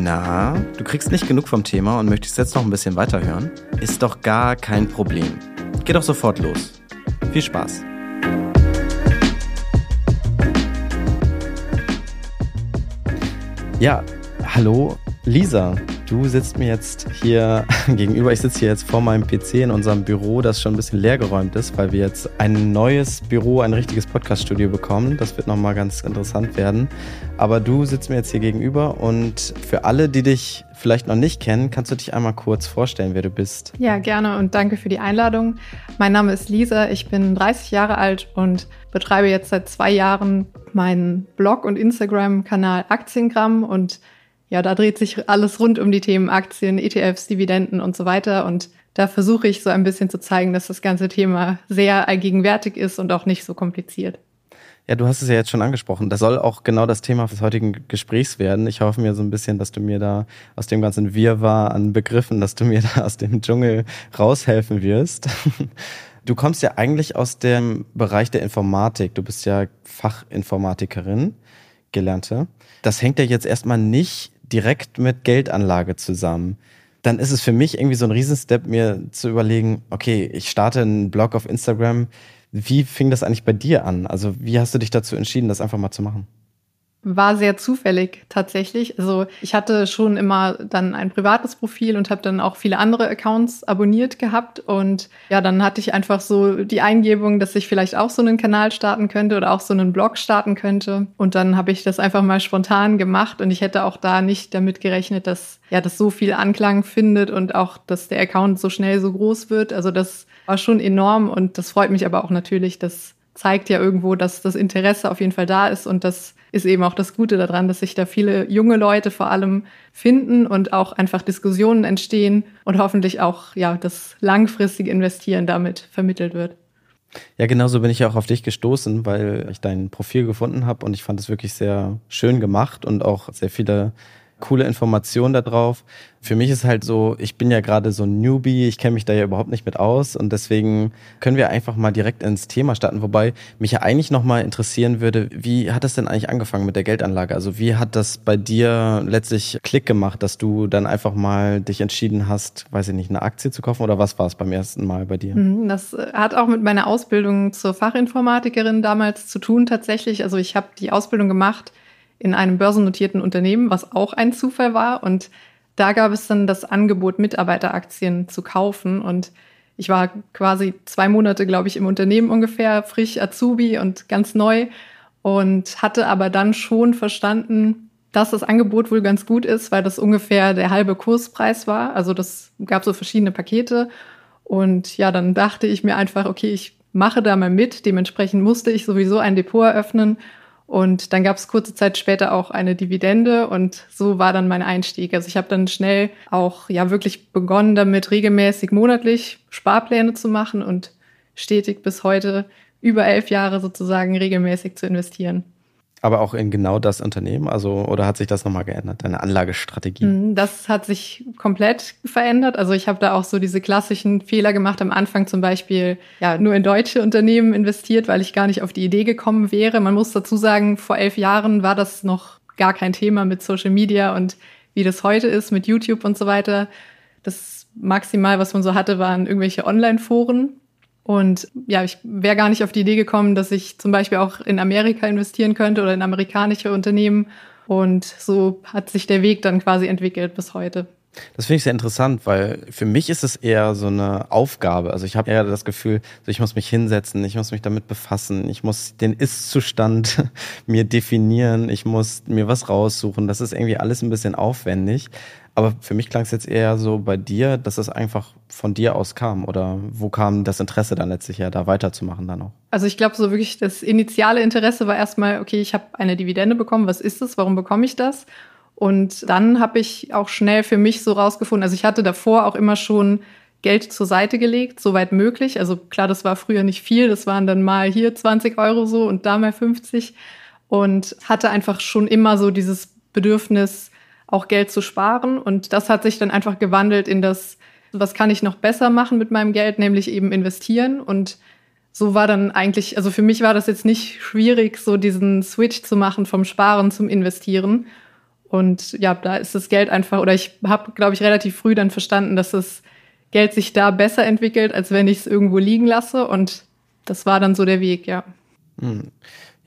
Na, du kriegst nicht genug vom Thema und möchtest jetzt noch ein bisschen weiterhören? Ist doch gar kein Problem. Geh doch sofort los. Viel Spaß. Ja, hallo Lisa. Du sitzt mir jetzt hier gegenüber. Ich sitze hier jetzt vor meinem PC in unserem Büro, das schon ein bisschen leergeräumt ist, weil wir jetzt ein neues Büro, ein richtiges Podcast-Studio bekommen. Das wird nochmal ganz interessant werden. Aber du sitzt mir jetzt hier gegenüber und für alle, die dich vielleicht noch nicht kennen, kannst du dich einmal kurz vorstellen, wer du bist. Ja, gerne und danke für die Einladung. Mein Name ist Lisa, ich bin 30 Jahre alt und betreibe jetzt seit zwei Jahren meinen Blog und Instagram-Kanal Aktiengramm und ja, da dreht sich alles rund um die Themen Aktien, ETFs, Dividenden und so weiter. Und da versuche ich so ein bisschen zu zeigen, dass das ganze Thema sehr allgegenwärtig ist und auch nicht so kompliziert. Ja, du hast es ja jetzt schon angesprochen. Das soll auch genau das Thema des heutigen Gesprächs werden. Ich hoffe mir so ein bisschen, dass du mir da aus dem ganzen Wirrwarr an Begriffen, dass du mir da aus dem Dschungel raushelfen wirst. Du kommst ja eigentlich aus dem Bereich der Informatik. Du bist ja Fachinformatikerin, gelernte. Das hängt ja jetzt erstmal nicht direkt mit Geldanlage zusammen, dann ist es für mich irgendwie so ein Riesenstep, mir zu überlegen, okay, ich starte einen Blog auf Instagram. Wie fing das eigentlich bei dir an? Also wie hast du dich dazu entschieden, das einfach mal zu machen? War sehr zufällig tatsächlich. Also ich hatte schon immer dann ein privates Profil und habe dann auch viele andere Accounts abonniert gehabt. Und ja, dann hatte ich einfach so die Eingebung, dass ich vielleicht auch so einen Kanal starten könnte oder auch so einen Blog starten könnte. Und dann habe ich das einfach mal spontan gemacht und ich hätte auch da nicht damit gerechnet, dass ja das so viel Anklang findet und auch, dass der Account so schnell so groß wird. Also das war schon enorm und das freut mich aber auch natürlich, dass zeigt ja irgendwo, dass das Interesse auf jeden Fall da ist und das ist eben auch das Gute daran, dass sich da viele junge Leute vor allem finden und auch einfach Diskussionen entstehen und hoffentlich auch ja das langfristige Investieren damit vermittelt wird. Ja, genauso bin ich auch auf dich gestoßen, weil ich dein Profil gefunden habe und ich fand es wirklich sehr schön gemacht und auch sehr viele coole Informationen da drauf. Für mich ist halt so, ich bin ja gerade so ein Newbie, ich kenne mich da ja überhaupt nicht mit aus und deswegen können wir einfach mal direkt ins Thema starten, wobei mich ja eigentlich nochmal interessieren würde, wie hat das denn eigentlich angefangen mit der Geldanlage? Also wie hat das bei dir letztlich Klick gemacht, dass du dann einfach mal dich entschieden hast, weiß ich nicht, eine Aktie zu kaufen oder was war es beim ersten Mal bei dir? Mhm, das äh, hat auch mit meiner Ausbildung zur Fachinformatikerin damals zu tun tatsächlich. Also ich habe die Ausbildung gemacht in einem börsennotierten Unternehmen, was auch ein Zufall war. Und da gab es dann das Angebot, Mitarbeiteraktien zu kaufen. Und ich war quasi zwei Monate, glaube ich, im Unternehmen ungefähr, frisch Azubi und ganz neu und hatte aber dann schon verstanden, dass das Angebot wohl ganz gut ist, weil das ungefähr der halbe Kurspreis war. Also das gab so verschiedene Pakete. Und ja, dann dachte ich mir einfach, okay, ich mache da mal mit. Dementsprechend musste ich sowieso ein Depot eröffnen und dann gab es kurze Zeit später auch eine Dividende und so war dann mein Einstieg. Also ich habe dann schnell auch ja wirklich begonnen damit, regelmäßig monatlich Sparpläne zu machen und stetig bis heute über elf Jahre sozusagen regelmäßig zu investieren. Aber auch in genau das Unternehmen? Also, oder hat sich das nochmal geändert, deine Anlagestrategie? Mhm, das hat sich komplett verändert. Also ich habe da auch so diese klassischen Fehler gemacht. Am Anfang zum Beispiel ja nur in deutsche Unternehmen investiert, weil ich gar nicht auf die Idee gekommen wäre. Man muss dazu sagen, vor elf Jahren war das noch gar kein Thema mit Social Media und wie das heute ist mit YouTube und so weiter. Das maximal, was man so hatte, waren irgendwelche Online-Foren. Und ja, ich wäre gar nicht auf die Idee gekommen, dass ich zum Beispiel auch in Amerika investieren könnte oder in amerikanische Unternehmen. Und so hat sich der Weg dann quasi entwickelt bis heute. Das finde ich sehr interessant, weil für mich ist es eher so eine Aufgabe. Also ich habe eher das Gefühl, ich muss mich hinsetzen, ich muss mich damit befassen, ich muss den Ist-Zustand mir definieren, ich muss mir was raussuchen. Das ist irgendwie alles ein bisschen aufwendig. Aber für mich klang es jetzt eher so bei dir, dass es einfach von dir aus kam. Oder wo kam das Interesse dann letztlich her, da weiterzumachen dann auch? Also ich glaube, so wirklich das initiale Interesse war erstmal, okay, ich habe eine Dividende bekommen, was ist das, warum bekomme ich das? Und dann habe ich auch schnell für mich so rausgefunden, also ich hatte davor auch immer schon Geld zur Seite gelegt, soweit möglich. Also klar, das war früher nicht viel, das waren dann mal hier 20 Euro so und da mal 50 und hatte einfach schon immer so dieses Bedürfnis, auch Geld zu sparen. Und das hat sich dann einfach gewandelt in das, was kann ich noch besser machen mit meinem Geld, nämlich eben investieren. Und so war dann eigentlich, also für mich war das jetzt nicht schwierig, so diesen Switch zu machen vom Sparen zum Investieren. Und ja, da ist das Geld einfach, oder ich habe, glaube ich, relativ früh dann verstanden, dass das Geld sich da besser entwickelt, als wenn ich es irgendwo liegen lasse. Und das war dann so der Weg, ja.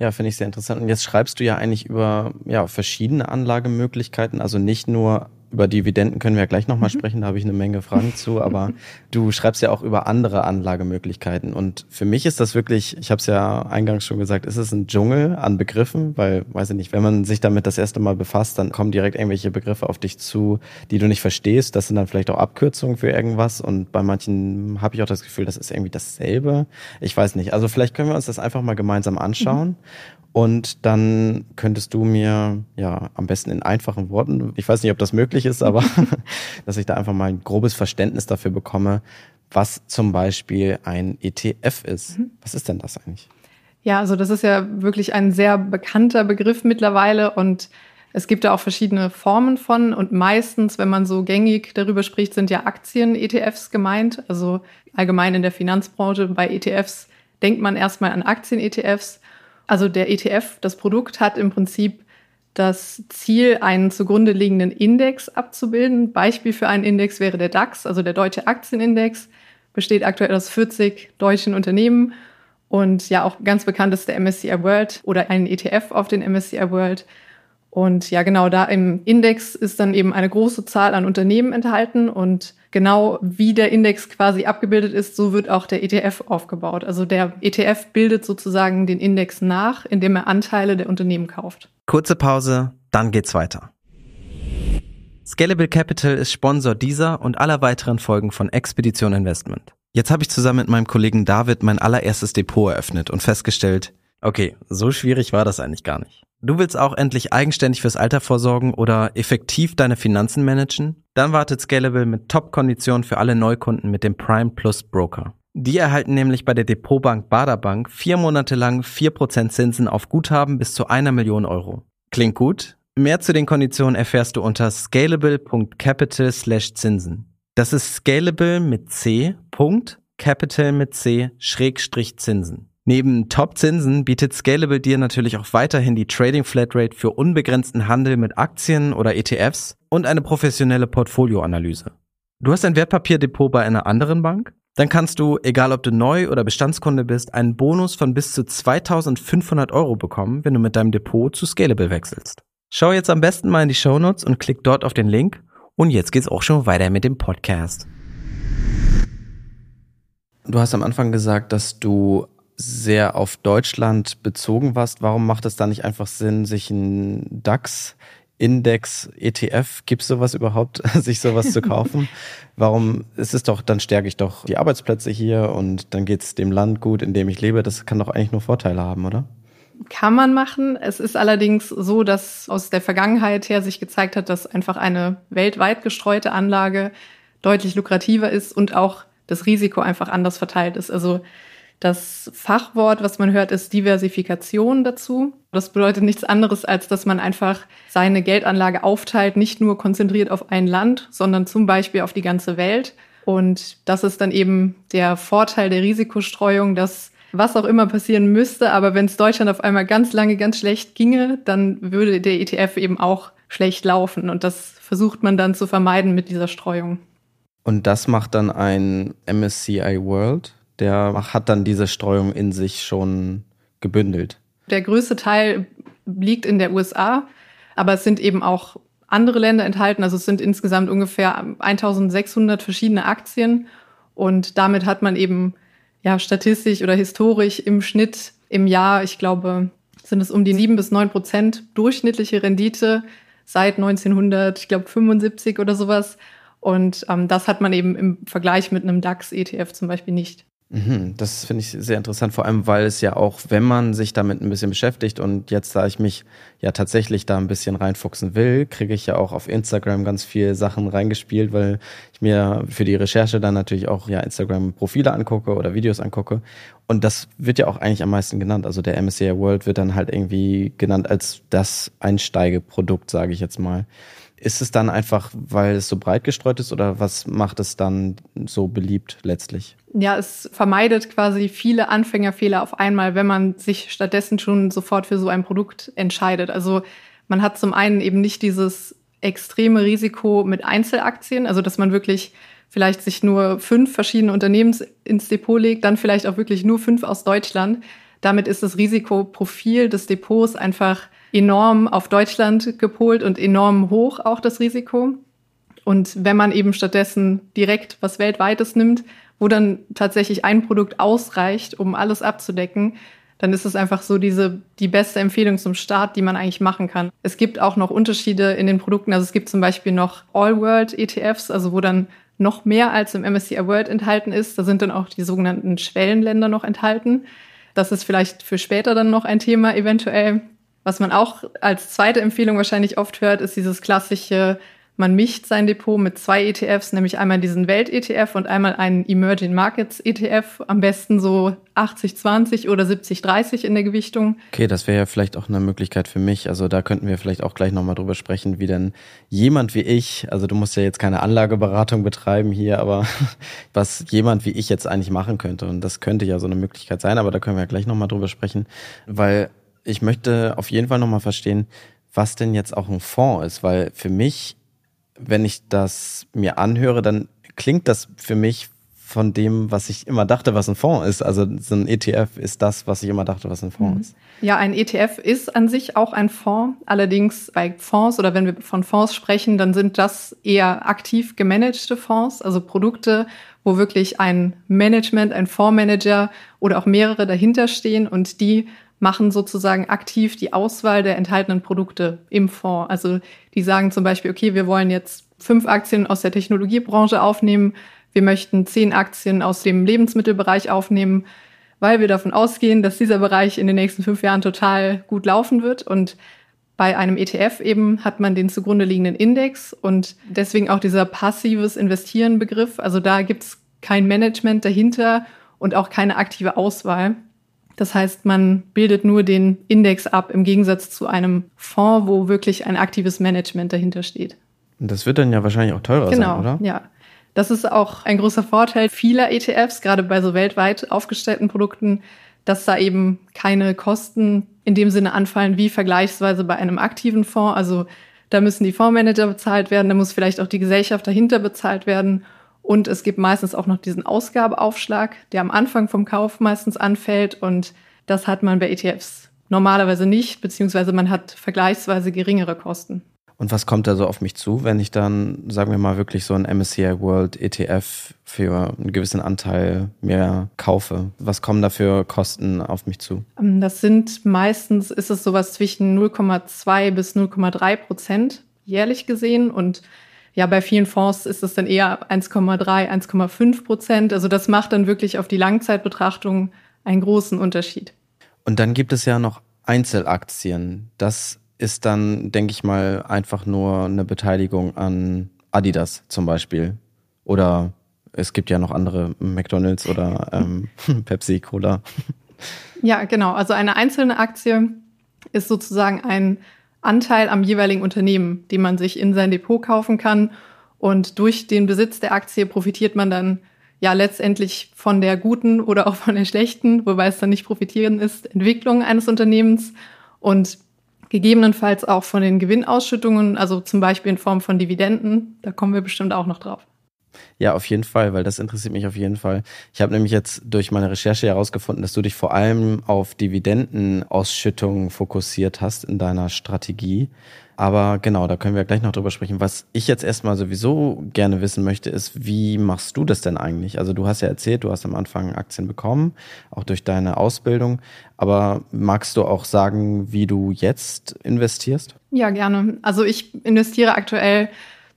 Ja, finde ich sehr interessant. Und jetzt schreibst du ja eigentlich über ja, verschiedene Anlagemöglichkeiten, also nicht nur über Dividenden können wir ja gleich nochmal mhm. sprechen, da habe ich eine Menge Fragen zu, aber du schreibst ja auch über andere Anlagemöglichkeiten. Und für mich ist das wirklich, ich habe es ja eingangs schon gesagt, ist es ein Dschungel an Begriffen, weil, weiß ich nicht, wenn man sich damit das erste Mal befasst, dann kommen direkt irgendwelche Begriffe auf dich zu, die du nicht verstehst. Das sind dann vielleicht auch Abkürzungen für irgendwas. Und bei manchen habe ich auch das Gefühl, das ist irgendwie dasselbe. Ich weiß nicht. Also vielleicht können wir uns das einfach mal gemeinsam anschauen. Mhm. Und dann könntest du mir ja am besten in einfachen Worten, ich weiß nicht, ob das möglich ist, aber dass ich da einfach mal ein grobes Verständnis dafür bekomme, was zum Beispiel ein ETF ist. Mhm. Was ist denn das eigentlich? Ja, also das ist ja wirklich ein sehr bekannter Begriff mittlerweile und es gibt da auch verschiedene Formen von und meistens, wenn man so gängig darüber spricht, sind ja Aktien-ETFs gemeint. Also allgemein in der Finanzbranche bei ETFs denkt man erstmal an Aktien-ETFs. Also der ETF, das Produkt hat im Prinzip das Ziel, einen zugrunde liegenden Index abzubilden. Beispiel für einen Index wäre der DAX, also der Deutsche Aktienindex, besteht aktuell aus 40 deutschen Unternehmen und ja auch ganz bekannt ist der MSCI World oder ein ETF auf den MSCI World. Und ja, genau da im Index ist dann eben eine große Zahl an Unternehmen enthalten und genau wie der Index quasi abgebildet ist, so wird auch der ETF aufgebaut. Also der ETF bildet sozusagen den Index nach, indem er Anteile der Unternehmen kauft. Kurze Pause, dann geht's weiter. Scalable Capital ist Sponsor dieser und aller weiteren Folgen von Expedition Investment. Jetzt habe ich zusammen mit meinem Kollegen David mein allererstes Depot eröffnet und festgestellt, okay, so schwierig war das eigentlich gar nicht. Du willst auch endlich eigenständig fürs Alter vorsorgen oder effektiv deine Finanzen managen? Dann wartet Scalable mit Top-Konditionen für alle Neukunden mit dem Prime Plus Broker. Die erhalten nämlich bei der Depotbank Baderbank vier Monate lang vier Prozent Zinsen auf Guthaben bis zu einer Million Euro. Klingt gut? Mehr zu den Konditionen erfährst du unter scalable.capital slash Zinsen. Das ist scalable mit C. Capital mit C Schrägstrich Zinsen. Neben Top-Zinsen bietet Scalable dir natürlich auch weiterhin die Trading Flatrate für unbegrenzten Handel mit Aktien oder ETFs und eine professionelle Portfolioanalyse. Du hast ein Wertpapierdepot bei einer anderen Bank? Dann kannst du, egal ob du neu oder Bestandskunde bist, einen Bonus von bis zu 2500 Euro bekommen, wenn du mit deinem Depot zu Scalable wechselst. Schau jetzt am besten mal in die Shownotes und klick dort auf den Link. Und jetzt geht's auch schon weiter mit dem Podcast. Du hast am Anfang gesagt, dass du sehr auf Deutschland bezogen warst, warum macht es da nicht einfach Sinn, sich einen DAX Index, ETF, gibt es sowas überhaupt, sich sowas zu kaufen? Warum ist es doch, dann stärke ich doch die Arbeitsplätze hier und dann geht es dem Land gut, in dem ich lebe. Das kann doch eigentlich nur Vorteile haben, oder? Kann man machen. Es ist allerdings so, dass aus der Vergangenheit her sich gezeigt hat, dass einfach eine weltweit gestreute Anlage deutlich lukrativer ist und auch das Risiko einfach anders verteilt ist. Also das Fachwort, was man hört, ist Diversifikation dazu. Das bedeutet nichts anderes, als dass man einfach seine Geldanlage aufteilt, nicht nur konzentriert auf ein Land, sondern zum Beispiel auf die ganze Welt. Und das ist dann eben der Vorteil der Risikostreuung, dass was auch immer passieren müsste, aber wenn es Deutschland auf einmal ganz lange ganz schlecht ginge, dann würde der ETF eben auch schlecht laufen. Und das versucht man dann zu vermeiden mit dieser Streuung. Und das macht dann ein MSCI World? Der hat dann diese Streuung in sich schon gebündelt. Der größte Teil liegt in der USA, aber es sind eben auch andere Länder enthalten. Also es sind insgesamt ungefähr 1600 verschiedene Aktien und damit hat man eben ja statistisch oder historisch im Schnitt im Jahr, ich glaube, sind es um die sieben bis neun Prozent durchschnittliche Rendite seit 1900, ich glaube 75 oder sowas. Und ähm, das hat man eben im Vergleich mit einem DAX-ETF zum Beispiel nicht. Mhm, das finde ich sehr interessant, vor allem weil es ja auch, wenn man sich damit ein bisschen beschäftigt und jetzt, da ich mich ja tatsächlich da ein bisschen reinfuchsen will, kriege ich ja auch auf Instagram ganz viel Sachen reingespielt, weil ich mir für die Recherche dann natürlich auch ja Instagram-Profile angucke oder Videos angucke. Und das wird ja auch eigentlich am meisten genannt. Also der MSCI World wird dann halt irgendwie genannt als das Einsteigeprodukt, sage ich jetzt mal. Ist es dann einfach, weil es so breit gestreut ist oder was macht es dann so beliebt letztlich? Ja, es vermeidet quasi viele Anfängerfehler auf einmal, wenn man sich stattdessen schon sofort für so ein Produkt entscheidet. Also Man hat zum einen eben nicht dieses extreme Risiko mit Einzelaktien, also dass man wirklich vielleicht sich nur fünf verschiedene Unternehmen ins Depot legt, dann vielleicht auch wirklich nur fünf aus Deutschland. Damit ist das Risikoprofil des Depots einfach enorm auf Deutschland gepolt und enorm hoch auch das Risiko. Und wenn man eben stattdessen direkt was Weltweites nimmt, wo dann tatsächlich ein Produkt ausreicht, um alles abzudecken, dann ist es einfach so diese, die beste Empfehlung zum Start, die man eigentlich machen kann. Es gibt auch noch Unterschiede in den Produkten. Also es gibt zum Beispiel noch All-World ETFs, also wo dann noch mehr als im MSCI World enthalten ist. Da sind dann auch die sogenannten Schwellenländer noch enthalten. Das ist vielleicht für später dann noch ein Thema eventuell. Was man auch als zweite Empfehlung wahrscheinlich oft hört, ist dieses klassische man mischt sein Depot mit zwei ETFs, nämlich einmal diesen Welt-ETF und einmal einen Emerging Markets ETF. Am besten so 80-20 oder 70-30 in der Gewichtung. Okay, das wäre ja vielleicht auch eine Möglichkeit für mich. Also da könnten wir vielleicht auch gleich nochmal drüber sprechen, wie denn jemand wie ich, also du musst ja jetzt keine Anlageberatung betreiben hier, aber was jemand wie ich jetzt eigentlich machen könnte. Und das könnte ja so eine Möglichkeit sein, aber da können wir ja gleich nochmal drüber sprechen, weil ich möchte auf jeden Fall nochmal verstehen, was denn jetzt auch ein Fonds ist, weil für mich wenn ich das mir anhöre, dann klingt das für mich von dem, was ich immer dachte, was ein Fonds ist. Also so ein ETF ist das, was ich immer dachte, was ein Fonds mhm. ist. Ja, ein ETF ist an sich auch ein Fonds. Allerdings bei Fonds oder wenn wir von Fonds sprechen, dann sind das eher aktiv gemanagte Fonds, also Produkte, wo wirklich ein Management, ein Fondsmanager oder auch mehrere dahinter stehen und die machen sozusagen aktiv die Auswahl der enthaltenen Produkte im Fonds. Also die sagen zum Beispiel, okay, wir wollen jetzt fünf Aktien aus der Technologiebranche aufnehmen, wir möchten zehn Aktien aus dem Lebensmittelbereich aufnehmen, weil wir davon ausgehen, dass dieser Bereich in den nächsten fünf Jahren total gut laufen wird. Und bei einem ETF eben hat man den zugrunde liegenden Index und deswegen auch dieser passives Investieren Begriff. Also da gibt's kein Management dahinter und auch keine aktive Auswahl. Das heißt, man bildet nur den Index ab im Gegensatz zu einem Fonds, wo wirklich ein aktives Management dahinter steht. Und das wird dann ja wahrscheinlich auch teurer genau, sein, oder? Ja. Das ist auch ein großer Vorteil vieler ETFs, gerade bei so weltweit aufgestellten Produkten, dass da eben keine Kosten in dem Sinne anfallen wie vergleichsweise bei einem aktiven Fonds. Also da müssen die Fondsmanager bezahlt werden, da muss vielleicht auch die Gesellschaft dahinter bezahlt werden. Und es gibt meistens auch noch diesen Ausgabeaufschlag, der am Anfang vom Kauf meistens anfällt. Und das hat man bei ETFs normalerweise nicht, beziehungsweise man hat vergleichsweise geringere Kosten. Und was kommt da so auf mich zu, wenn ich dann, sagen wir mal, wirklich so ein MSCI World ETF für einen gewissen Anteil mehr kaufe? Was kommen da für Kosten auf mich zu? Ähm, das sind meistens, ist es sowas zwischen 0,2 bis 0,3 Prozent jährlich gesehen und ja, bei vielen Fonds ist es dann eher 1,3, 1,5 Prozent. Also das macht dann wirklich auf die Langzeitbetrachtung einen großen Unterschied. Und dann gibt es ja noch Einzelaktien. Das ist dann, denke ich mal, einfach nur eine Beteiligung an Adidas zum Beispiel. Oder es gibt ja noch andere McDonalds oder ähm, Pepsi, Cola. Ja, genau. Also eine einzelne Aktie ist sozusagen ein Anteil am jeweiligen Unternehmen, den man sich in sein Depot kaufen kann. Und durch den Besitz der Aktie profitiert man dann ja letztendlich von der guten oder auch von der schlechten, wobei es dann nicht profitieren ist, Entwicklung eines Unternehmens und gegebenenfalls auch von den Gewinnausschüttungen, also zum Beispiel in Form von Dividenden. Da kommen wir bestimmt auch noch drauf. Ja, auf jeden Fall, weil das interessiert mich auf jeden Fall. Ich habe nämlich jetzt durch meine Recherche herausgefunden, dass du dich vor allem auf Dividendenausschüttungen fokussiert hast in deiner Strategie. Aber genau, da können wir gleich noch drüber sprechen. Was ich jetzt erstmal sowieso gerne wissen möchte, ist, wie machst du das denn eigentlich? Also du hast ja erzählt, du hast am Anfang Aktien bekommen, auch durch deine Ausbildung. Aber magst du auch sagen, wie du jetzt investierst? Ja, gerne. Also ich investiere aktuell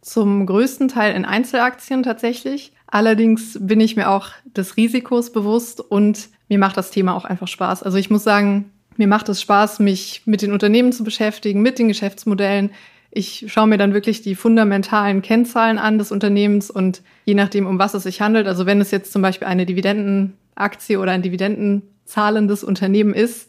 zum größten Teil in Einzelaktien tatsächlich. Allerdings bin ich mir auch des Risikos bewusst und mir macht das Thema auch einfach Spaß. Also ich muss sagen, mir macht es Spaß, mich mit den Unternehmen zu beschäftigen, mit den Geschäftsmodellen. Ich schaue mir dann wirklich die fundamentalen Kennzahlen an des Unternehmens und je nachdem, um was es sich handelt, also wenn es jetzt zum Beispiel eine Dividendenaktie oder ein Dividendenzahlendes Unternehmen ist,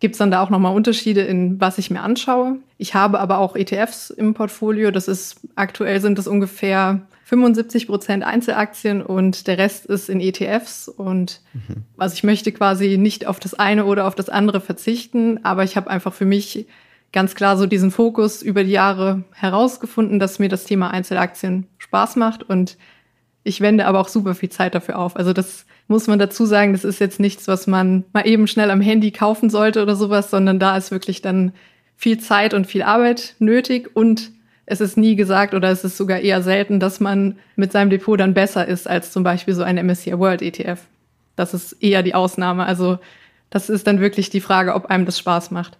gibt es dann da auch nochmal Unterschiede in was ich mir anschaue. Ich habe aber auch ETFs im Portfolio. Das ist aktuell sind das ungefähr 75 Prozent Einzelaktien und der Rest ist in ETFs. Und mhm. also ich möchte quasi nicht auf das eine oder auf das andere verzichten, aber ich habe einfach für mich ganz klar so diesen Fokus über die Jahre herausgefunden, dass mir das Thema Einzelaktien Spaß macht und ich wende aber auch super viel Zeit dafür auf. Also das muss man dazu sagen, das ist jetzt nichts, was man mal eben schnell am Handy kaufen sollte oder sowas, sondern da ist wirklich dann viel Zeit und viel Arbeit nötig und es ist nie gesagt oder es ist sogar eher selten, dass man mit seinem Depot dann besser ist als zum Beispiel so ein MSCI World ETF. Das ist eher die Ausnahme. Also das ist dann wirklich die Frage, ob einem das Spaß macht.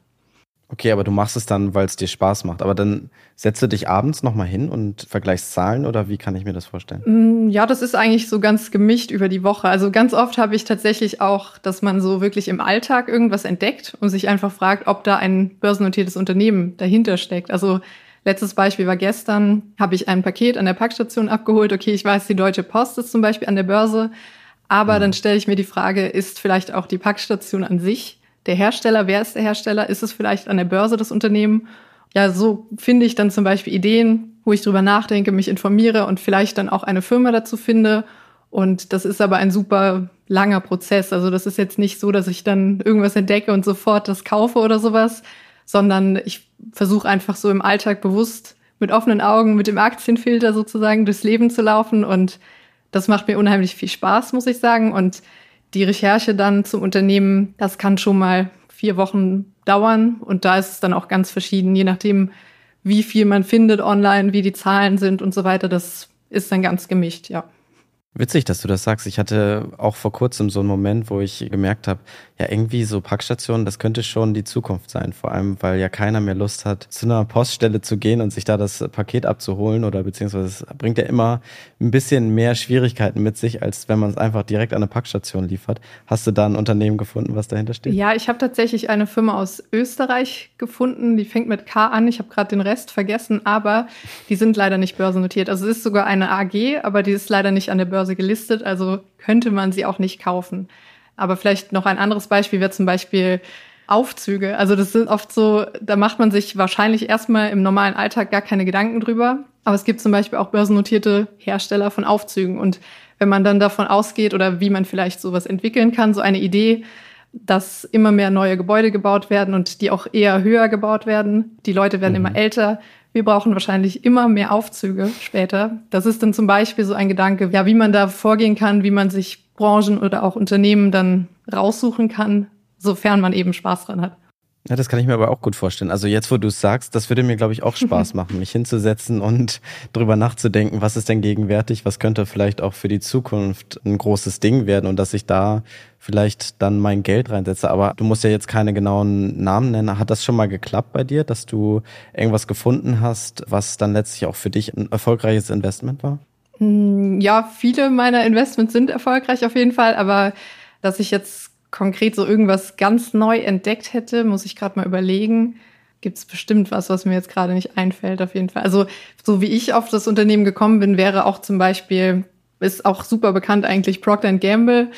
Okay, aber du machst es dann, weil es dir Spaß macht. Aber dann setzt du dich abends nochmal hin und vergleichst Zahlen oder wie kann ich mir das vorstellen? Mm, ja, das ist eigentlich so ganz gemischt über die Woche. Also ganz oft habe ich tatsächlich auch, dass man so wirklich im Alltag irgendwas entdeckt und sich einfach fragt, ob da ein börsennotiertes Unternehmen dahinter steckt. Also letztes Beispiel war gestern, habe ich ein Paket an der Packstation abgeholt. Okay, ich weiß, die Deutsche Post ist zum Beispiel an der Börse. Aber mhm. dann stelle ich mir die Frage, ist vielleicht auch die Packstation an sich der Hersteller, wer ist der Hersteller? Ist es vielleicht an der Börse das Unternehmen? Ja, so finde ich dann zum Beispiel Ideen, wo ich drüber nachdenke, mich informiere und vielleicht dann auch eine Firma dazu finde. Und das ist aber ein super langer Prozess. Also das ist jetzt nicht so, dass ich dann irgendwas entdecke und sofort das kaufe oder sowas, sondern ich versuche einfach so im Alltag bewusst mit offenen Augen, mit dem Aktienfilter sozusagen durchs Leben zu laufen. Und das macht mir unheimlich viel Spaß, muss ich sagen. Und die Recherche dann zum Unternehmen, das kann schon mal vier Wochen dauern und da ist es dann auch ganz verschieden, je nachdem, wie viel man findet online, wie die Zahlen sind und so weiter. Das ist dann ganz gemischt, ja. Witzig, dass du das sagst. Ich hatte auch vor kurzem so einen Moment, wo ich gemerkt habe, ja, irgendwie so Packstationen, das könnte schon die Zukunft sein. Vor allem, weil ja keiner mehr Lust hat, zu einer Poststelle zu gehen und sich da das Paket abzuholen oder beziehungsweise es bringt ja immer ein bisschen mehr Schwierigkeiten mit sich, als wenn man es einfach direkt an eine Packstation liefert. Hast du da ein Unternehmen gefunden, was dahinter steht? Ja, ich habe tatsächlich eine Firma aus Österreich gefunden, die fängt mit K an. Ich habe gerade den Rest vergessen, aber die sind leider nicht börsennotiert. Also es ist sogar eine AG, aber die ist leider nicht an der Börse Börse gelistet, also könnte man sie auch nicht kaufen. Aber vielleicht noch ein anderes Beispiel wäre zum Beispiel Aufzüge. Also das sind oft so, da macht man sich wahrscheinlich erstmal im normalen Alltag gar keine Gedanken drüber. Aber es gibt zum Beispiel auch börsennotierte Hersteller von Aufzügen. Und wenn man dann davon ausgeht oder wie man vielleicht sowas entwickeln kann, so eine Idee, dass immer mehr neue Gebäude gebaut werden und die auch eher höher gebaut werden. Die Leute werden mhm. immer älter. Wir brauchen wahrscheinlich immer mehr Aufzüge später. Das ist dann zum Beispiel so ein Gedanke, ja, wie man da vorgehen kann, wie man sich Branchen oder auch Unternehmen dann raussuchen kann, sofern man eben Spaß dran hat. Ja, das kann ich mir aber auch gut vorstellen. Also jetzt, wo du es sagst, das würde mir, glaube ich, auch Spaß machen, mich hinzusetzen und drüber nachzudenken, was ist denn gegenwärtig, was könnte vielleicht auch für die Zukunft ein großes Ding werden und dass ich da vielleicht dann mein Geld reinsetze. Aber du musst ja jetzt keine genauen Namen nennen. Hat das schon mal geklappt bei dir, dass du irgendwas gefunden hast, was dann letztlich auch für dich ein erfolgreiches Investment war? Hm, ja, viele meiner Investments sind erfolgreich auf jeden Fall, aber dass ich jetzt konkret so irgendwas ganz neu entdeckt hätte, muss ich gerade mal überlegen. Gibt es bestimmt was, was mir jetzt gerade nicht einfällt, auf jeden Fall. Also, so wie ich auf das Unternehmen gekommen bin, wäre auch zum Beispiel, ist auch super bekannt eigentlich, Procter Gamble.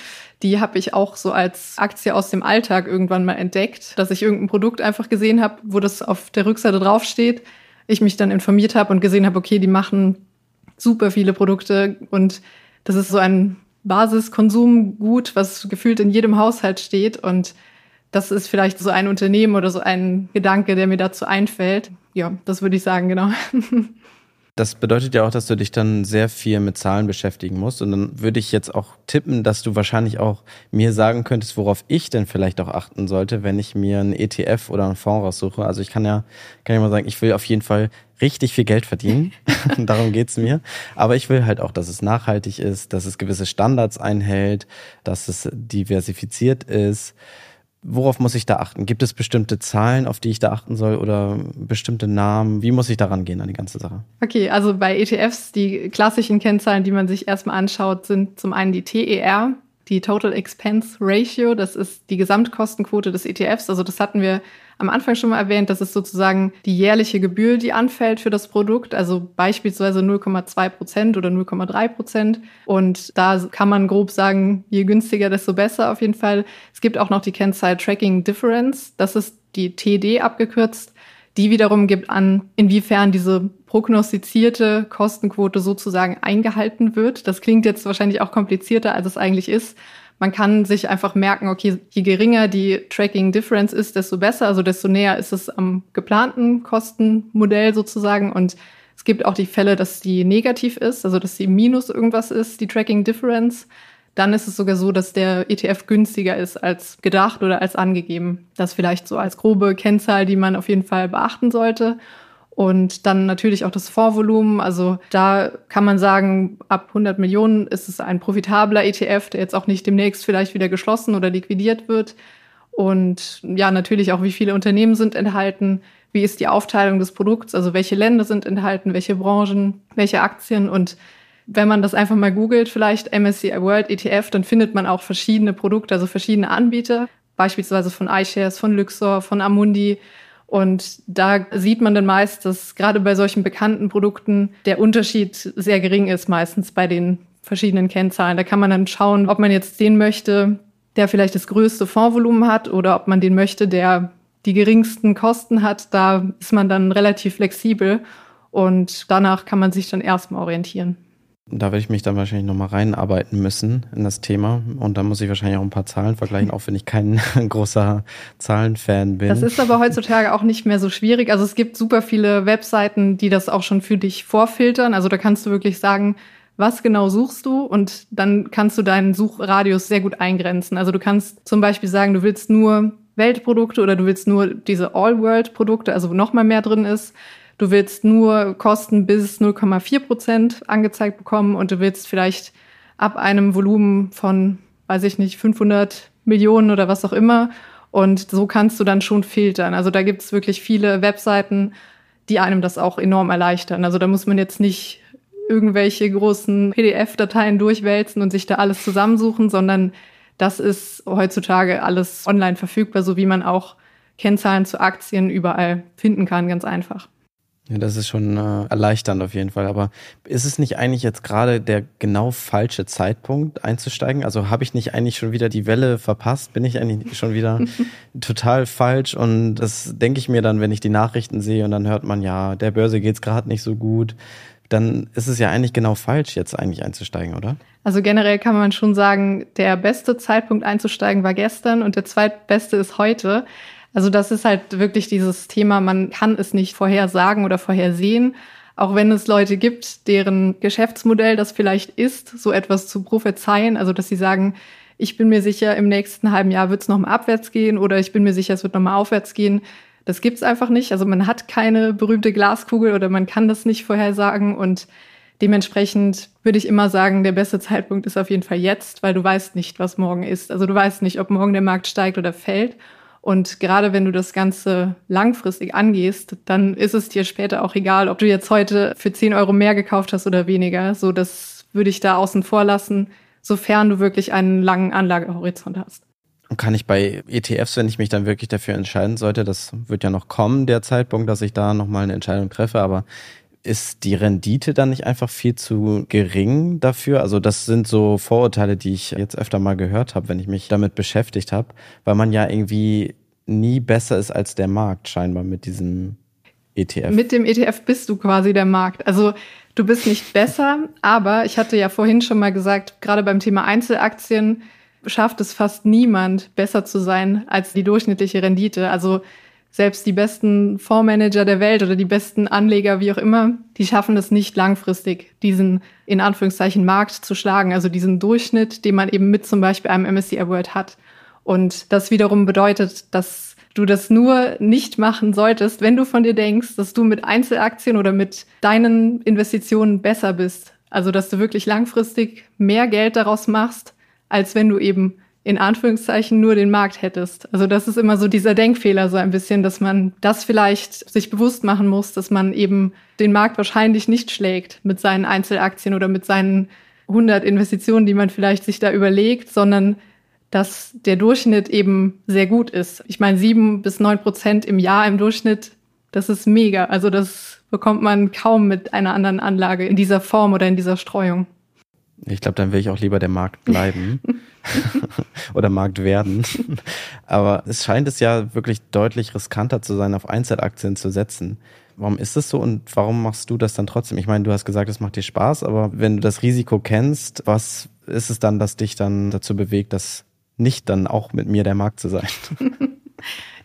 Die habe ich auch so als Aktie aus dem Alltag irgendwann mal entdeckt, dass ich irgendein Produkt einfach gesehen habe, wo das auf der Rückseite draufsteht. Ich mich dann informiert habe und gesehen habe, okay, die machen super viele Produkte und das ist so ein Basiskonsumgut, was gefühlt in jedem Haushalt steht. Und das ist vielleicht so ein Unternehmen oder so ein Gedanke, der mir dazu einfällt. Ja, das würde ich sagen, genau. Das bedeutet ja auch, dass du dich dann sehr viel mit Zahlen beschäftigen musst. Und dann würde ich jetzt auch tippen, dass du wahrscheinlich auch mir sagen könntest, worauf ich denn vielleicht auch achten sollte, wenn ich mir einen ETF oder einen Fonds raussuche. Also ich kann ja, kann ja mal sagen, ich will auf jeden Fall richtig viel Geld verdienen. Darum geht's mir. Aber ich will halt auch, dass es nachhaltig ist, dass es gewisse Standards einhält, dass es diversifiziert ist Worauf muss ich da achten? Gibt es bestimmte Zahlen, auf die ich da achten soll oder bestimmte Namen? Wie muss ich da rangehen an die ganze Sache? Okay, also bei ETFs, die klassischen Kennzahlen, die man sich erstmal anschaut, sind zum einen die TER, die Total Expense Ratio. Das ist die Gesamtkostenquote des ETFs. Also das hatten wir am Anfang schon mal erwähnt, das ist sozusagen die jährliche Gebühr, die anfällt für das Produkt, also beispielsweise 0,2 Prozent oder 0,3 Prozent. Und da kann man grob sagen, je günstiger, desto besser auf jeden Fall. Es gibt auch noch die Kennzahl Tracking Difference, das ist die TD abgekürzt. Die wiederum gibt an, inwiefern diese prognostizierte Kostenquote sozusagen eingehalten wird. Das klingt jetzt wahrscheinlich auch komplizierter, als es eigentlich ist. Man kann sich einfach merken, okay, je geringer die Tracking Difference ist, desto besser, also desto näher ist es am geplanten Kostenmodell sozusagen. Und es gibt auch die Fälle, dass die negativ ist, also dass sie minus irgendwas ist, die Tracking Difference. Dann ist es sogar so, dass der ETF günstiger ist als gedacht oder als angegeben. Das vielleicht so als grobe Kennzahl, die man auf jeden Fall beachten sollte. Und dann natürlich auch das Vorvolumen. Also da kann man sagen, ab 100 Millionen ist es ein profitabler ETF, der jetzt auch nicht demnächst vielleicht wieder geschlossen oder liquidiert wird. Und ja, natürlich auch, wie viele Unternehmen sind enthalten, wie ist die Aufteilung des Produkts, also welche Länder sind enthalten, welche Branchen, welche Aktien. Und wenn man das einfach mal googelt, vielleicht MSCI World ETF, dann findet man auch verschiedene Produkte, also verschiedene Anbieter, beispielsweise von iShares, von Luxor, von Amundi und da sieht man dann meist, dass gerade bei solchen bekannten Produkten der Unterschied sehr gering ist, meistens bei den verschiedenen Kennzahlen. Da kann man dann schauen, ob man jetzt den möchte, der vielleicht das größte Fondsvolumen hat oder ob man den möchte, der die geringsten Kosten hat. Da ist man dann relativ flexibel und danach kann man sich dann erstmal orientieren. Da werde ich mich dann wahrscheinlich nochmal reinarbeiten müssen in das Thema. Und da muss ich wahrscheinlich auch ein paar Zahlen vergleichen, auch wenn ich kein großer Zahlenfan bin. Das ist aber heutzutage auch nicht mehr so schwierig. Also es gibt super viele Webseiten, die das auch schon für dich vorfiltern. Also da kannst du wirklich sagen, was genau suchst du und dann kannst du deinen Suchradius sehr gut eingrenzen. Also du kannst zum Beispiel sagen, du willst nur Weltprodukte oder du willst nur diese All-World-Produkte, also wo noch mal mehr drin ist du willst nur Kosten bis 0,4 Prozent angezeigt bekommen und du willst vielleicht ab einem Volumen von, weiß ich nicht, 500 Millionen oder was auch immer. Und so kannst du dann schon filtern. Also da gibt es wirklich viele Webseiten, die einem das auch enorm erleichtern. Also da muss man jetzt nicht irgendwelche großen PDF-Dateien durchwälzen und sich da alles zusammensuchen, sondern das ist heutzutage alles online verfügbar, so wie man auch Kennzahlen zu Aktien überall finden kann, ganz einfach. Ja, das ist schon äh, erleichternd auf jeden Fall. Aber ist es nicht eigentlich jetzt gerade der genau falsche Zeitpunkt einzusteigen? Also habe ich nicht eigentlich schon wieder die Welle verpasst? Bin ich eigentlich schon wieder total falsch? Und das denke ich mir dann, wenn ich die Nachrichten sehe und dann hört man, ja, der Börse geht's gerade nicht so gut. Dann ist es ja eigentlich genau falsch, jetzt eigentlich einzusteigen, oder? Also generell kann man schon sagen, der beste Zeitpunkt einzusteigen war gestern und der zweitbeste ist heute. Also das ist halt wirklich dieses Thema, man kann es nicht vorhersagen oder vorhersehen, auch wenn es Leute gibt, deren Geschäftsmodell das vielleicht ist, so etwas zu prophezeien, also dass sie sagen, ich bin mir sicher, im nächsten halben Jahr wird es nochmal abwärts gehen oder ich bin mir sicher, es wird nochmal aufwärts gehen. Das gibt's einfach nicht. Also man hat keine berühmte Glaskugel oder man kann das nicht vorhersagen und dementsprechend würde ich immer sagen, der beste Zeitpunkt ist auf jeden Fall jetzt, weil du weißt nicht, was morgen ist. Also du weißt nicht, ob morgen der Markt steigt oder fällt. Und gerade wenn du das Ganze langfristig angehst, dann ist es dir später auch egal, ob du jetzt heute für 10 Euro mehr gekauft hast oder weniger. So, das würde ich da außen vor lassen, sofern du wirklich einen langen Anlagehorizont hast. Und kann ich bei ETFs, wenn ich mich dann wirklich dafür entscheiden sollte, das wird ja noch kommen, der Zeitpunkt, dass ich da nochmal eine Entscheidung treffe, aber ist die Rendite dann nicht einfach viel zu gering dafür? Also das sind so Vorurteile, die ich jetzt öfter mal gehört habe, wenn ich mich damit beschäftigt habe, weil man ja irgendwie nie besser ist als der Markt scheinbar mit diesem ETF. Mit dem ETF bist du quasi der Markt. Also du bist nicht besser, aber ich hatte ja vorhin schon mal gesagt, gerade beim Thema Einzelaktien schafft es fast niemand besser zu sein als die durchschnittliche Rendite. Also selbst die besten Fondsmanager der Welt oder die besten Anleger, wie auch immer, die schaffen es nicht langfristig, diesen in Anführungszeichen Markt zu schlagen, also diesen Durchschnitt, den man eben mit zum Beispiel einem MSCI World hat. Und das wiederum bedeutet, dass du das nur nicht machen solltest, wenn du von dir denkst, dass du mit Einzelaktien oder mit deinen Investitionen besser bist. Also, dass du wirklich langfristig mehr Geld daraus machst, als wenn du eben in Anführungszeichen nur den Markt hättest. Also das ist immer so dieser Denkfehler so ein bisschen, dass man das vielleicht sich bewusst machen muss, dass man eben den Markt wahrscheinlich nicht schlägt mit seinen Einzelaktien oder mit seinen 100 Investitionen, die man vielleicht sich da überlegt, sondern dass der Durchschnitt eben sehr gut ist. Ich meine, sieben bis neun Prozent im Jahr im Durchschnitt, das ist mega. Also das bekommt man kaum mit einer anderen Anlage in dieser Form oder in dieser Streuung. Ich glaube, dann will ich auch lieber der Markt bleiben oder Markt werden. Aber es scheint es ja wirklich deutlich riskanter zu sein, auf Einzelaktien zu setzen. Warum ist das so und warum machst du das dann trotzdem? Ich meine, du hast gesagt, es macht dir Spaß, aber wenn du das Risiko kennst, was ist es dann, das dich dann dazu bewegt, das nicht dann auch mit mir der Markt zu sein?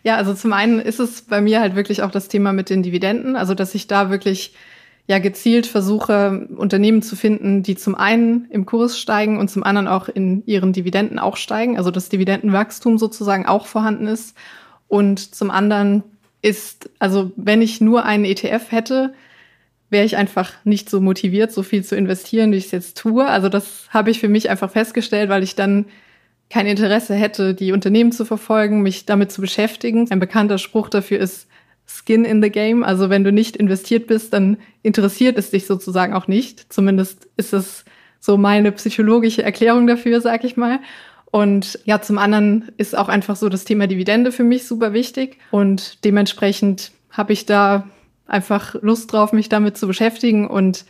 ja, also zum einen ist es bei mir halt wirklich auch das Thema mit den Dividenden, also dass ich da wirklich ja gezielt versuche, Unternehmen zu finden, die zum einen im Kurs steigen und zum anderen auch in ihren Dividenden auch steigen, also das Dividendenwachstum sozusagen auch vorhanden ist. Und zum anderen ist, also wenn ich nur einen ETF hätte, wäre ich einfach nicht so motiviert, so viel zu investieren, wie ich es jetzt tue. Also das habe ich für mich einfach festgestellt, weil ich dann kein Interesse hätte, die Unternehmen zu verfolgen, mich damit zu beschäftigen. Ein bekannter Spruch dafür ist Skin in the Game. Also wenn du nicht investiert bist, dann interessiert es dich sozusagen auch nicht. Zumindest ist es so meine psychologische Erklärung dafür, sag ich mal. Und ja, zum anderen ist auch einfach so das Thema Dividende für mich super wichtig. Und dementsprechend habe ich da einfach Lust drauf, mich damit zu beschäftigen und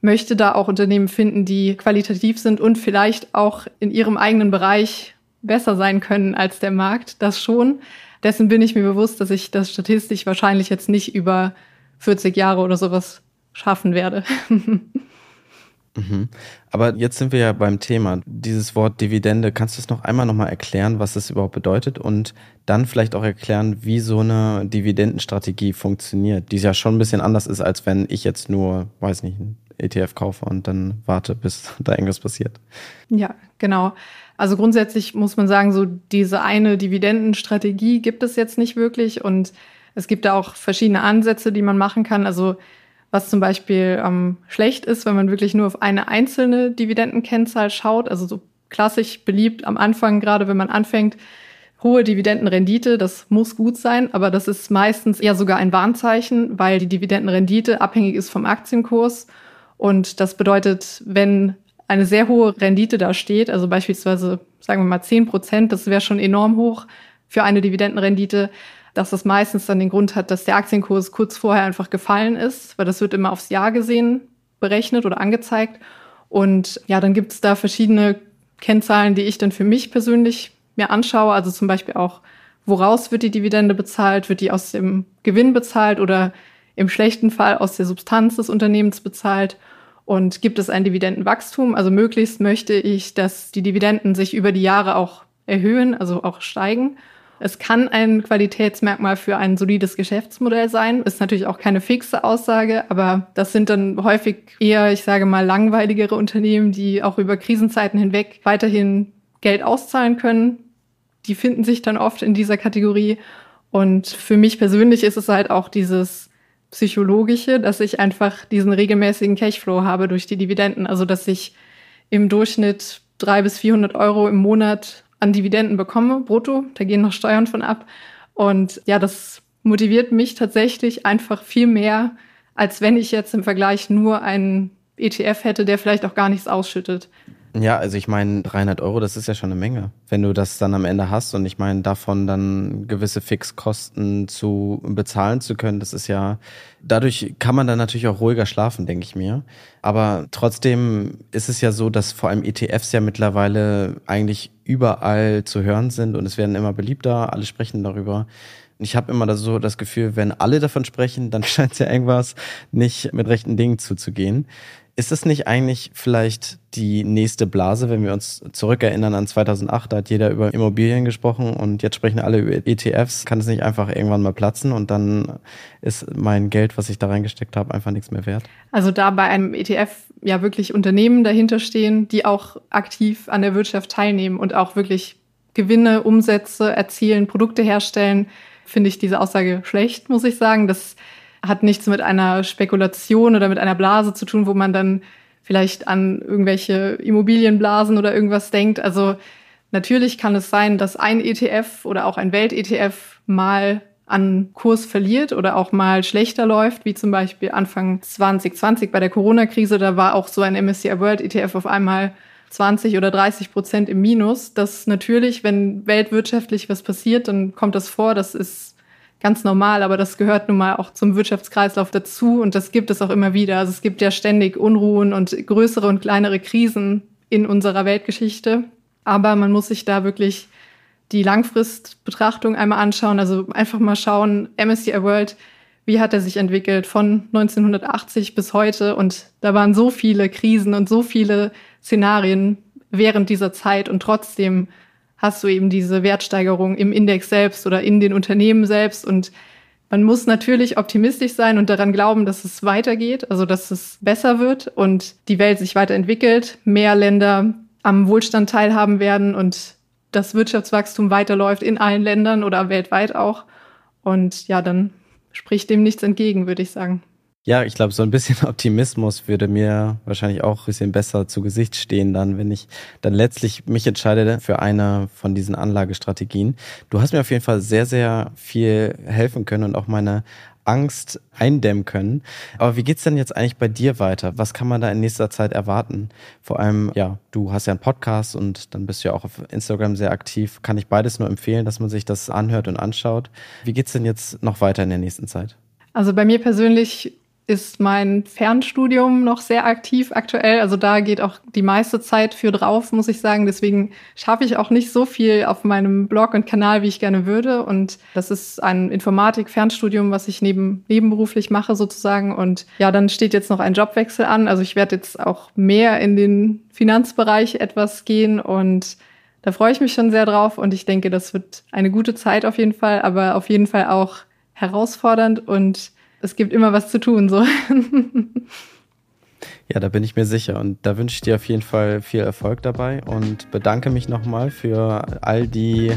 möchte da auch Unternehmen finden, die qualitativ sind und vielleicht auch in ihrem eigenen Bereich besser sein können als der Markt. Das schon. Dessen bin ich mir bewusst, dass ich das statistisch wahrscheinlich jetzt nicht über 40 Jahre oder sowas schaffen werde. Mhm. Aber jetzt sind wir ja beim Thema. Dieses Wort Dividende, kannst du es noch einmal nochmal erklären, was das überhaupt bedeutet und dann vielleicht auch erklären, wie so eine Dividendenstrategie funktioniert, die ja schon ein bisschen anders ist, als wenn ich jetzt nur, weiß nicht, einen ETF kaufe und dann warte, bis da irgendwas passiert. Ja, genau. Also grundsätzlich muss man sagen, so diese eine Dividendenstrategie gibt es jetzt nicht wirklich und es gibt da auch verschiedene Ansätze, die man machen kann. Also was zum Beispiel ähm, schlecht ist, wenn man wirklich nur auf eine einzelne Dividendenkennzahl schaut. Also so klassisch beliebt am Anfang, gerade wenn man anfängt, hohe Dividendenrendite, das muss gut sein, aber das ist meistens eher sogar ein Warnzeichen, weil die Dividendenrendite abhängig ist vom Aktienkurs. Und das bedeutet, wenn eine sehr hohe Rendite da steht, also beispielsweise, sagen wir mal, 10 Prozent, das wäre schon enorm hoch für eine Dividendenrendite, dass das meistens dann den Grund hat, dass der Aktienkurs kurz vorher einfach gefallen ist, weil das wird immer aufs Jahr gesehen berechnet oder angezeigt. Und ja, dann gibt es da verschiedene Kennzahlen, die ich dann für mich persönlich mir anschaue. Also zum Beispiel auch, woraus wird die Dividende bezahlt? Wird die aus dem Gewinn bezahlt oder im schlechten Fall aus der Substanz des Unternehmens bezahlt? Und gibt es ein Dividendenwachstum? Also möglichst möchte ich, dass die Dividenden sich über die Jahre auch erhöhen, also auch steigen. Es kann ein Qualitätsmerkmal für ein solides Geschäftsmodell sein. Ist natürlich auch keine fixe Aussage, aber das sind dann häufig eher, ich sage mal, langweiligere Unternehmen, die auch über Krisenzeiten hinweg weiterhin Geld auszahlen können. Die finden sich dann oft in dieser Kategorie. Und für mich persönlich ist es halt auch dieses psychologische, dass ich einfach diesen regelmäßigen Cashflow habe durch die Dividenden. Also dass ich im Durchschnitt drei bis 400 Euro im Monat an Dividenden bekomme, brutto. Da gehen noch Steuern von ab. Und ja, das motiviert mich tatsächlich einfach viel mehr, als wenn ich jetzt im Vergleich nur einen ETF hätte, der vielleicht auch gar nichts ausschüttet. Ja, also ich meine, 300 Euro, das ist ja schon eine Menge. Wenn du das dann am Ende hast und ich meine, davon dann gewisse Fixkosten zu bezahlen zu können, das ist ja, dadurch kann man dann natürlich auch ruhiger schlafen, denke ich mir. Aber trotzdem ist es ja so, dass vor allem ETFs ja mittlerweile eigentlich überall zu hören sind und es werden immer beliebter, alle sprechen darüber. Ich habe immer so das Gefühl, wenn alle davon sprechen, dann scheint es ja irgendwas nicht mit rechten Dingen zuzugehen. Ist es nicht eigentlich vielleicht die nächste Blase, wenn wir uns zurückerinnern an 2008, da hat jeder über Immobilien gesprochen und jetzt sprechen alle über ETFs. Kann es nicht einfach irgendwann mal platzen und dann ist mein Geld, was ich da reingesteckt habe, einfach nichts mehr wert? Also da bei einem ETF ja wirklich Unternehmen dahinter stehen, die auch aktiv an der Wirtschaft teilnehmen und auch wirklich Gewinne, Umsätze erzielen, Produkte herstellen, finde ich diese Aussage schlecht, muss ich sagen. Das hat nichts mit einer Spekulation oder mit einer Blase zu tun, wo man dann vielleicht an irgendwelche Immobilienblasen oder irgendwas denkt. Also natürlich kann es sein, dass ein ETF oder auch ein Welt-ETF mal an Kurs verliert oder auch mal schlechter läuft, wie zum Beispiel Anfang 2020 bei der Corona-Krise. Da war auch so ein MSCI World ETF auf einmal 20 oder 30 Prozent im Minus. Das natürlich, wenn weltwirtschaftlich was passiert, dann kommt das vor. Das ist ganz normal, aber das gehört nun mal auch zum Wirtschaftskreislauf dazu und das gibt es auch immer wieder. Also es gibt ja ständig Unruhen und größere und kleinere Krisen in unserer Weltgeschichte. Aber man muss sich da wirklich die Langfristbetrachtung einmal anschauen. Also einfach mal schauen, MSCI World wie hat er sich entwickelt von 1980 bis heute. Und da waren so viele Krisen und so viele Szenarien während dieser Zeit und trotzdem hast du eben diese Wertsteigerung im Index selbst oder in den Unternehmen selbst und man muss natürlich optimistisch sein und daran glauben, dass es weitergeht, also dass es besser wird und die Welt sich weiterentwickelt, mehr Länder am Wohlstand teilhaben werden und das Wirtschaftswachstum weiterläuft in allen Ländern oder weltweit auch. Und ja, dann spricht dem nichts entgegen, würde ich sagen. Ja, ich glaube, so ein bisschen Optimismus würde mir wahrscheinlich auch ein bisschen besser zu Gesicht stehen, dann, wenn ich dann letztlich mich entscheide für eine von diesen Anlagestrategien. Du hast mir auf jeden Fall sehr, sehr viel helfen können und auch meine Angst eindämmen können. Aber wie geht's denn jetzt eigentlich bei dir weiter? Was kann man da in nächster Zeit erwarten? Vor allem, ja, du hast ja einen Podcast und dann bist du ja auch auf Instagram sehr aktiv. Kann ich beides nur empfehlen, dass man sich das anhört und anschaut. Wie geht's denn jetzt noch weiter in der nächsten Zeit? Also bei mir persönlich ist mein Fernstudium noch sehr aktiv aktuell. Also da geht auch die meiste Zeit für drauf, muss ich sagen. Deswegen schaffe ich auch nicht so viel auf meinem Blog und Kanal, wie ich gerne würde. Und das ist ein Informatik-Fernstudium, was ich neben, nebenberuflich mache sozusagen. Und ja, dann steht jetzt noch ein Jobwechsel an. Also ich werde jetzt auch mehr in den Finanzbereich etwas gehen und da freue ich mich schon sehr drauf und ich denke, das wird eine gute Zeit auf jeden Fall, aber auf jeden Fall auch herausfordernd und es gibt immer was zu tun, so. Ja, da bin ich mir sicher. Und da wünsche ich dir auf jeden Fall viel Erfolg dabei und bedanke mich nochmal für all die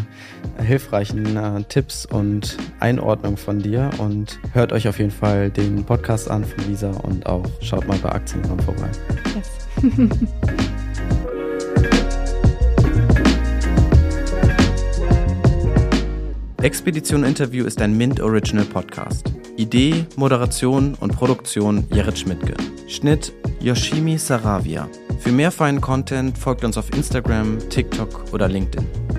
hilfreichen äh, Tipps und Einordnung von dir. Und hört euch auf jeden Fall den Podcast an von Lisa und auch schaut mal bei Aktienkram vorbei. Yes. Expedition Interview ist ein Mint Original Podcast. Idee, Moderation und Produktion Jerit Schmidtke. Schnitt Yoshimi Saravia. Für mehr feinen Content folgt uns auf Instagram, TikTok oder LinkedIn.